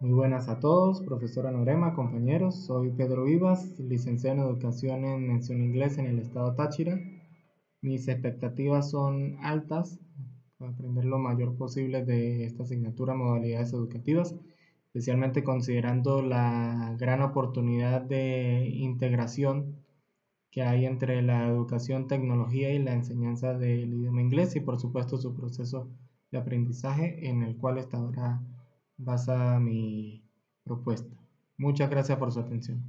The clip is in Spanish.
Muy buenas a todos, profesora Norema, compañeros. Soy Pedro Vivas, licenciado en Educación en Mención Inglés en el estado Táchira. Mis expectativas son altas para aprender lo mayor posible de esta asignatura modalidades educativas, especialmente considerando la gran oportunidad de integración que hay entre la educación, tecnología y la enseñanza del idioma inglés y por supuesto su proceso de aprendizaje en el cual estará basada mi propuesta. Muchas gracias por su atención.